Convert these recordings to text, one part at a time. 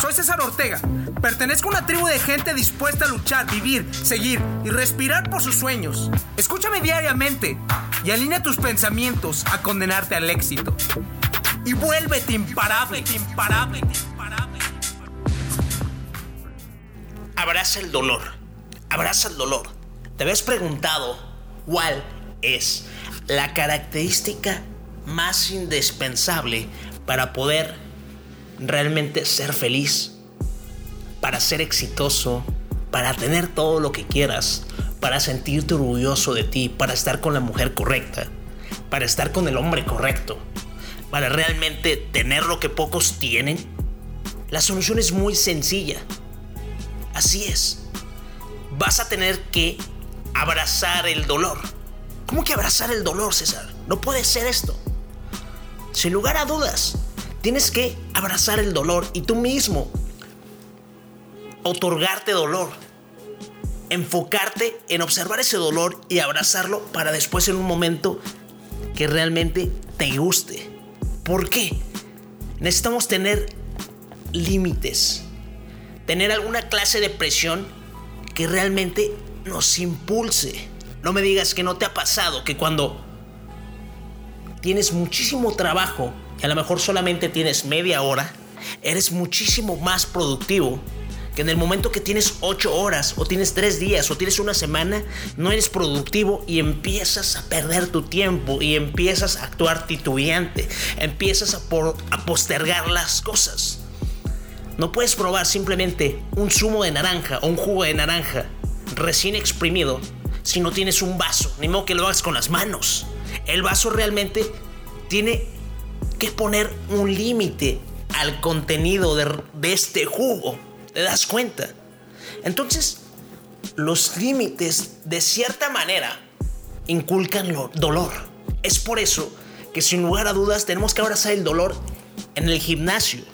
Soy César Ortega. Pertenezco a una tribu de gente dispuesta a luchar, vivir, seguir y respirar por sus sueños. Escúchame diariamente y alinea tus pensamientos a condenarte al éxito. Y vuélvete imparable, imparable, imparable. Abraza el dolor. Abraza el dolor. ¿Te habías preguntado cuál es la característica más indispensable para poder realmente ser feliz, para ser exitoso, para tener todo lo que quieras, para sentirte orgulloso de ti, para estar con la mujer correcta, para estar con el hombre correcto, para realmente tener lo que pocos tienen? La solución es muy sencilla. Así es. Vas a tener que abrazar el dolor. ¿Cómo que abrazar el dolor, César? No puede ser esto. Sin lugar a dudas, Tienes que abrazar el dolor y tú mismo otorgarte dolor. Enfocarte en observar ese dolor y abrazarlo para después en un momento que realmente te guste. ¿Por qué? Necesitamos tener límites. Tener alguna clase de presión que realmente nos impulse. No me digas que no te ha pasado que cuando tienes muchísimo trabajo y a lo mejor solamente tienes media hora, eres muchísimo más productivo que en el momento que tienes 8 horas o tienes 3 días o tienes una semana, no eres productivo y empiezas a perder tu tiempo y empiezas a actuar titubeante, empiezas a, a postergar las cosas. No puedes probar simplemente un zumo de naranja o un jugo de naranja recién exprimido si no tienes un vaso, ni modo que lo hagas con las manos. El vaso realmente tiene que poner un límite al contenido de, este jugo. ¿Te das cuenta? Entonces, los límites, de cierta manera, inculcan dolor. Es por eso que sin lugar a dudas tenemos que abrazar el dolor en el gimnasio.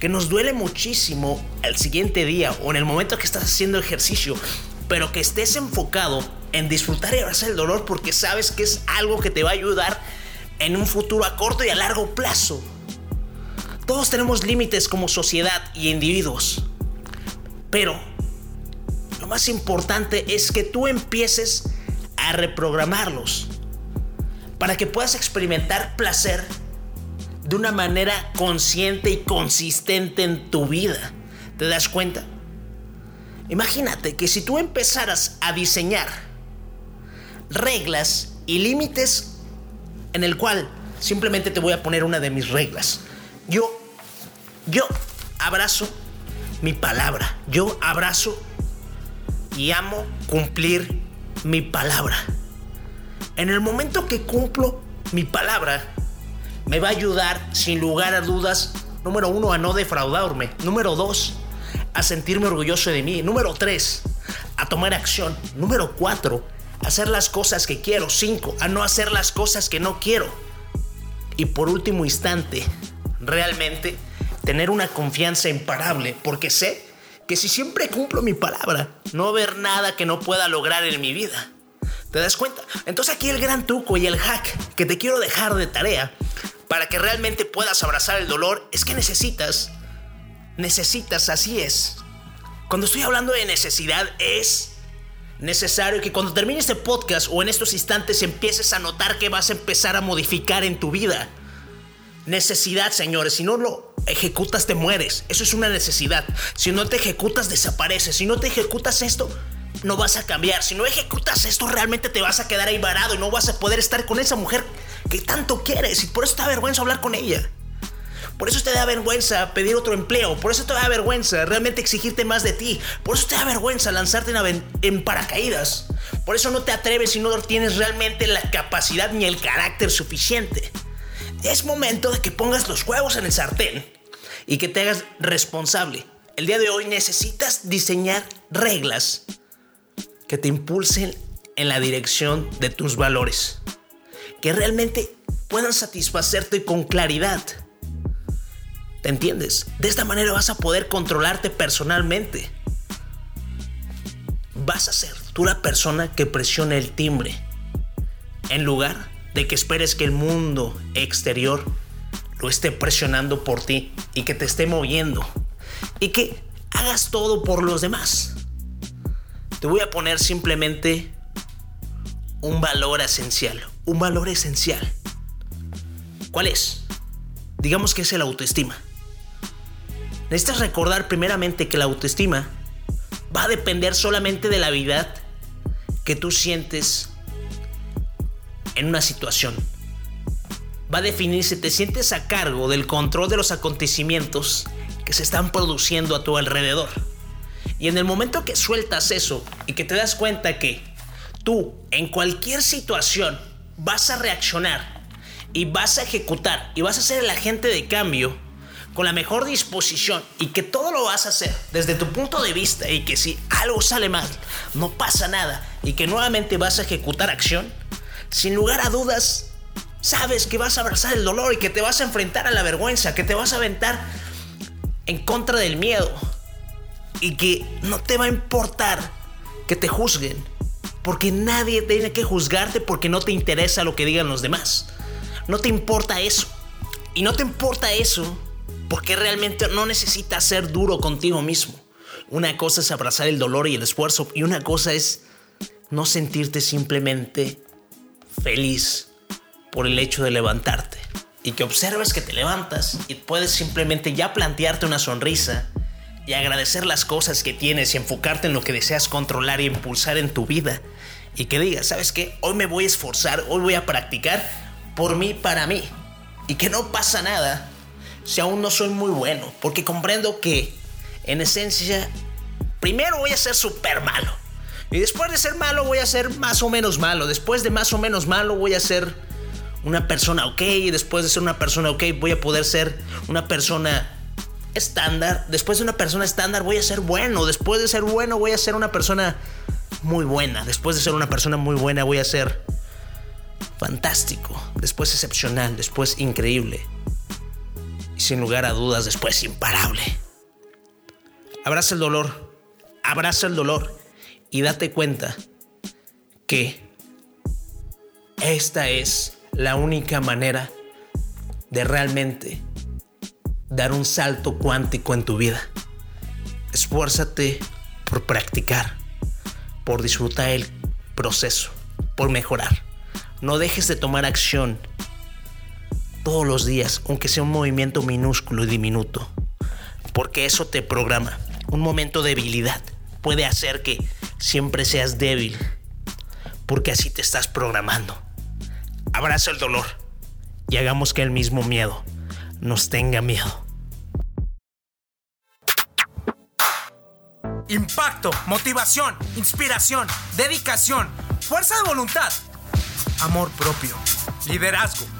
Que nos duele muchísimo el siguiente día o en el momento que estás haciendo ejercicio, pero que estés enfocado en disfrutar y abrazar el dolor porque sabes que es algo que te va a ayudar en un futuro a corto y a largo plazo. Todos tenemos límites como sociedad y individuos. Pero lo más importante es que tú empieces a reprogramarlos para que puedas experimentar placer de una manera consciente y consistente en tu vida. ¿Te das cuenta? Imagínate que si tú empezaras a diseñar reglas y límites en el cual simplemente te voy a poner una de mis reglas. Yo, yo abrazo mi palabra. Yo abrazo y amo cumplir mi palabra. En el momento que cumplo mi palabra, me va a ayudar sin lugar a dudas, número uno, a no defraudarme. Número dos, a sentirme orgulloso de mí. Número tres, a tomar acción. Número cuatro, hacer las cosas que quiero. Cinco, a no hacer las cosas que no quiero. Y por último instante, realmente tener una confianza imparable, porque sé que si siempre cumplo mi palabra, no haber nada que no pueda lograr en mi vida. ¿Te das cuenta? Entonces aquí el gran truco y el hack que te quiero dejar de tarea para que realmente puedas abrazar el dolor es que necesitas, necesitas, así es. Cuando estoy hablando de necesidad es necesario que cuando termine este podcast o en estos instantes empieces a notar que vas a empezar a modificar en tu vida. Necesidad, señores, si no lo ejecutas te mueres. Eso es una necesidad. Si no te ejecutas desapareces. Si no te ejecutas esto, no vas a cambiar. Si no ejecutas esto, realmente te vas a quedar ahí varado y no vas a poder estar con esa mujer que tanto quieres. Y por eso te da vergüenza hablar con ella. Por eso te da vergüenza pedir otro empleo. Por eso te da vergüenza realmente exigirte más de ti. Por eso te da vergüenza lanzarte en, paracaídas. Por eso no te atreves si no tienes realmente la capacidad ni el carácter suficiente. Es momento de que pongas los huevos en el sartén y que te hagas responsable. El día de hoy necesitas diseñar reglas que te impulsen en la dirección de tus valores. Que realmente puedan satisfacerte con claridad ¿Te entiendes? De esta manera vas a poder controlarte personalmente. Vas a ser tú la persona que presione el timbre. En lugar de que esperes que el mundo exterior lo esté presionando por ti y que te esté moviendo. y que hagas todo por los demás. Te voy a poner simplemente un valor esencial, un valor esencial. ¿Cuál es? Digamos que es el autoestima. Necesitas recordar primeramente que la autoestima va a depender solamente de la habilidad que tú sientes en una situación. Va a definir si te sientes a cargo del control de los acontecimientos que se están produciendo a tu alrededor. Y en el momento que sueltas eso y que te das cuenta que tú en cualquier situación vas a reaccionar y vas a ejecutar y vas a ser el agente de cambio con la mejor disposición y que todo lo vas a hacer desde tu punto de vista y que si algo sale mal no pasa nada y que nuevamente vas a ejecutar acción, sin lugar a dudas sabes que vas a abrazar el dolor y que te vas a enfrentar a la vergüenza, que te vas a aventar en contra del miedo y que no te va a importar que te juzguen, porque nadie tiene que juzgarte porque no te interesa lo que digan los demás. No te importa eso. Y no te importa eso porque realmente no necesitas ser duro contigo mismo. Una cosa es abrazar el dolor y el esfuerzo y una cosa es no sentirte simplemente feliz por el hecho de levantarte y que observes que te levantas y puedes simplemente ya plantearte una sonrisa y agradecer las cosas que tienes y enfocarte en lo que deseas controlar y impulsar en tu vida y que digas, ¿sabes qué? Hoy me voy a esforzar, hoy voy a practicar por mí, para mí y que no pasa nada si aún no soy muy bueno, porque comprendo que en esencia primero voy a ser súper malo y después de ser malo voy a ser más o menos malo, después de más o menos malo voy a ser una persona ok, y después de ser una persona ok voy a poder ser una persona estándar, después de una persona estándar voy a ser bueno, después de ser bueno voy a ser una persona muy buena, después de ser una persona muy buena voy a ser fantástico, después excepcional, después increíble y sin lugar a dudas después imparable. Abraza el dolor, abraza el dolor y date cuenta que esta es la única manera de realmente dar un salto cuántico en tu vida. Esfuérzate por practicar, por disfrutar el proceso, por mejorar. No dejes de tomar acción todos los días, aunque sea un movimiento minúsculo y diminuto, porque eso te programa. Un momento de debilidad puede hacer que siempre seas débil, porque así te estás programando. Abraza el dolor y hagamos que el mismo miedo nos tenga miedo. Impacto, motivación, inspiración, dedicación, fuerza de voluntad, amor propio, liderazgo.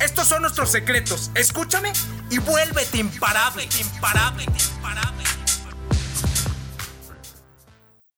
Estos son nuestros secretos. Escúchame y vuélvete imparable, imparable, imparable.